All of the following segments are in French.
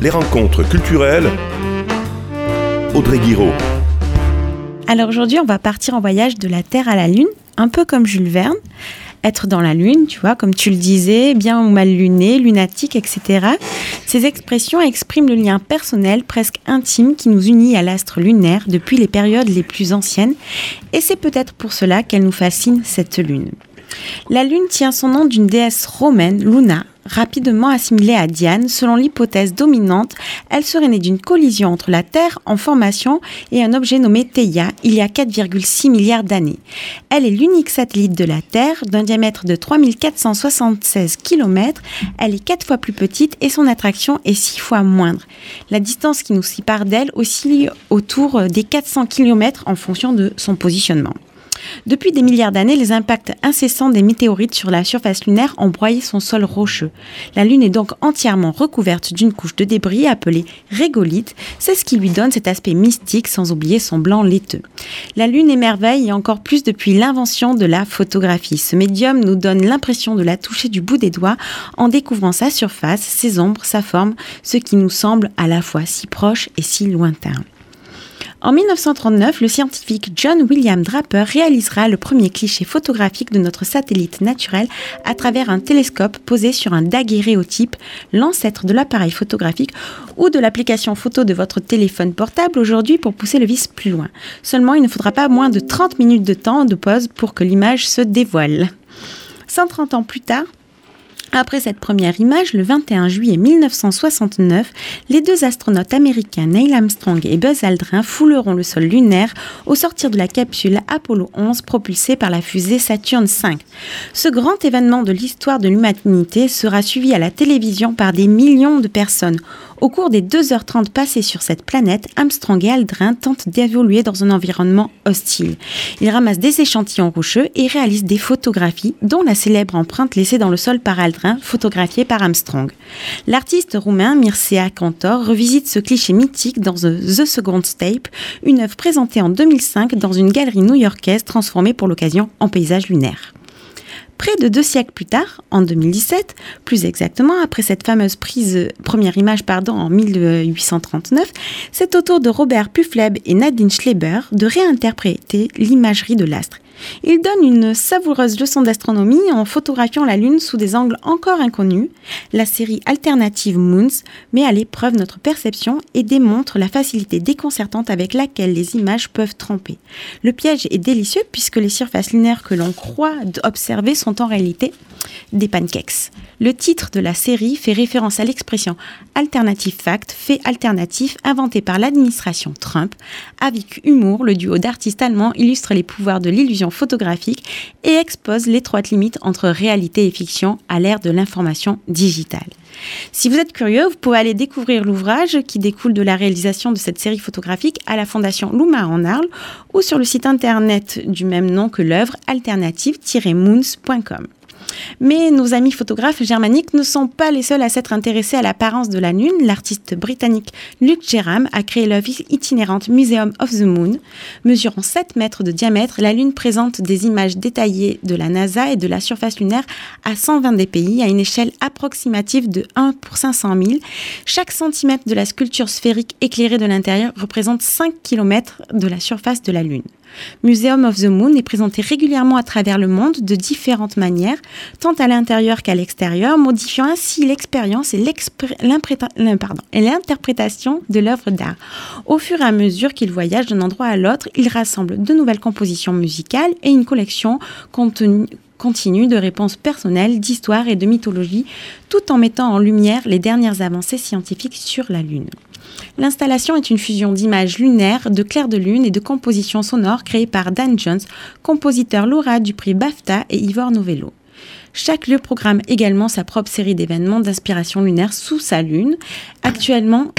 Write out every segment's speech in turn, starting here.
Les rencontres culturelles. Audrey Guiraud. Alors aujourd'hui, on va partir en voyage de la Terre à la Lune, un peu comme Jules Verne. Être dans la Lune, tu vois, comme tu le disais, bien ou mal luné, lunatique, etc. Ces expressions expriment le lien personnel presque intime qui nous unit à l'astre lunaire depuis les périodes les plus anciennes, et c'est peut-être pour cela qu'elle nous fascine, cette Lune. La Lune tient son nom d'une déesse romaine, Luna, rapidement assimilée à Diane, selon l'hypothèse dominante, elle serait née d'une collision entre la Terre en formation et un objet nommé Theia il y a 4,6 milliards d'années. Elle est l'unique satellite de la Terre d'un diamètre de 3476 km. Elle est quatre fois plus petite et son attraction est six fois moindre. La distance qui nous sépare d'elle oscille autour des 400 km en fonction de son positionnement. Depuis des milliards d'années, les impacts incessants des météorites sur la surface lunaire ont broyé son sol rocheux. La Lune est donc entièrement recouverte d'une couche de débris appelée régolithe. C'est ce qui lui donne cet aspect mystique sans oublier son blanc laiteux. La Lune émerveille et encore plus depuis l'invention de la photographie. Ce médium nous donne l'impression de la toucher du bout des doigts en découvrant sa surface, ses ombres, sa forme, ce qui nous semble à la fois si proche et si lointain. En 1939, le scientifique John William Draper réalisera le premier cliché photographique de notre satellite naturel à travers un télescope posé sur un daguerréotype, l'ancêtre de l'appareil photographique ou de l'application photo de votre téléphone portable aujourd'hui pour pousser le vis plus loin. Seulement, il ne faudra pas moins de 30 minutes de temps de pause pour que l'image se dévoile. 130 ans plus tard, après cette première image, le 21 juillet 1969, les deux astronautes américains Neil Armstrong et Buzz Aldrin fouleront le sol lunaire au sortir de la capsule Apollo 11 propulsée par la fusée Saturn V. Ce grand événement de l'histoire de l'humanité sera suivi à la télévision par des millions de personnes. Au cours des 2h30 passées sur cette planète, Armstrong et Aldrin tentent d'évoluer dans un environnement hostile. Ils ramassent des échantillons rocheux et réalisent des photographies, dont la célèbre empreinte laissée dans le sol par Aldrin, photographiée par Armstrong. L'artiste roumain Mircea Cantor revisite ce cliché mythique dans The Second Tape, une œuvre présentée en 2005 dans une galerie new-yorkaise transformée pour l'occasion en paysage lunaire. Près de deux siècles plus tard, en 2017, plus exactement après cette fameuse prise, première image pardon, en 1839, c'est au tour de Robert Pufleb et Nadine Schleber de réinterpréter l'imagerie de l'astre. Il donne une savoureuse leçon d'astronomie en photographiant la Lune sous des angles encore inconnus. La série alternative Moons met à l'épreuve notre perception et démontre la facilité déconcertante avec laquelle les images peuvent tromper. Le piège est délicieux puisque les surfaces lunaires que l'on croit observer sont en réalité des pancakes. Le titre de la série fait référence à l'expression alternative fact, fait alternatif inventé par l'administration Trump. Avec humour, le duo d'artistes allemands illustre les pouvoirs de l'illusion photographique et expose l'étroite limite entre réalité et fiction à l'ère de l'information digitale. Si vous êtes curieux, vous pouvez aller découvrir l'ouvrage qui découle de la réalisation de cette série photographique à la Fondation Louma en Arles ou sur le site internet du même nom que l'œuvre alternative-moons.com. Mais nos amis photographes germaniques ne sont pas les seuls à s'être intéressés à l'apparence de la Lune. L'artiste britannique Luc Jerram a créé l'œuvre itinérante Museum of the Moon. Mesurant 7 mètres de diamètre, la Lune présente des images détaillées de la NASA et de la surface lunaire à 120 des pays à une échelle approximative de 1 pour 500 000. Chaque centimètre de la sculpture sphérique éclairée de l'intérieur représente 5 km de la surface de la Lune. Museum of the Moon est présenté régulièrement à travers le monde de différentes manières, tant à l'intérieur qu'à l'extérieur, modifiant ainsi l'expérience et l'interprétation de l'œuvre d'art. Au fur et à mesure qu'il voyage d'un endroit à l'autre, il rassemble de nouvelles compositions musicales et une collection continue de réponses personnelles, d'histoire et de mythologie, tout en mettant en lumière les dernières avancées scientifiques sur la Lune. L'installation est une fusion d'images lunaires, de clairs de lune et de compositions sonores créées par Dan Jones, compositeur lauréat du prix BAFTA et Ivor Novello. Chaque lieu programme également sa propre série d'événements d'inspiration lunaire sous sa lune. Actuellement,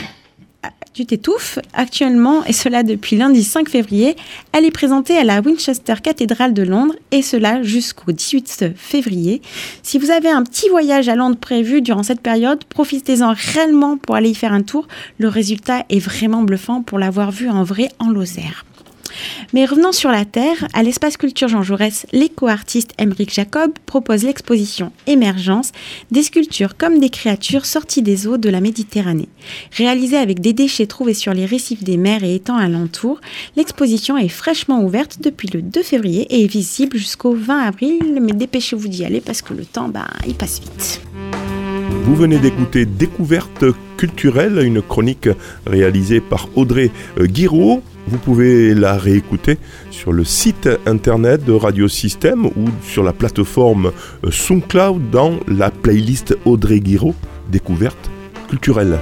tu t'étouffes. Actuellement, et cela depuis lundi 5 février, elle est présentée à la Winchester Cathedral de Londres, et cela jusqu'au 18 février. Si vous avez un petit voyage à Londres prévu durant cette période, profitez-en réellement pour aller y faire un tour. Le résultat est vraiment bluffant pour l'avoir vu en vrai en Lozère. Mais revenons sur la Terre, à l'espace culture Jean Jaurès, l'éco-artiste Emeric Jacob propose l'exposition Émergence, des sculptures comme des créatures sorties des eaux de la Méditerranée. Réalisée avec des déchets trouvés sur les récifs des mers et étangs alentours, l'exposition est fraîchement ouverte depuis le 2 février et est visible jusqu'au 20 avril, mais dépêchez-vous d'y aller parce que le temps, bah, il passe vite. Vous venez d'écouter Découverte culturelle, une chronique réalisée par Audrey euh, Guiraud. Vous pouvez la réécouter sur le site internet de Radio Système ou sur la plateforme euh, SoundCloud dans la playlist Audrey Guiraud Découverte culturelle.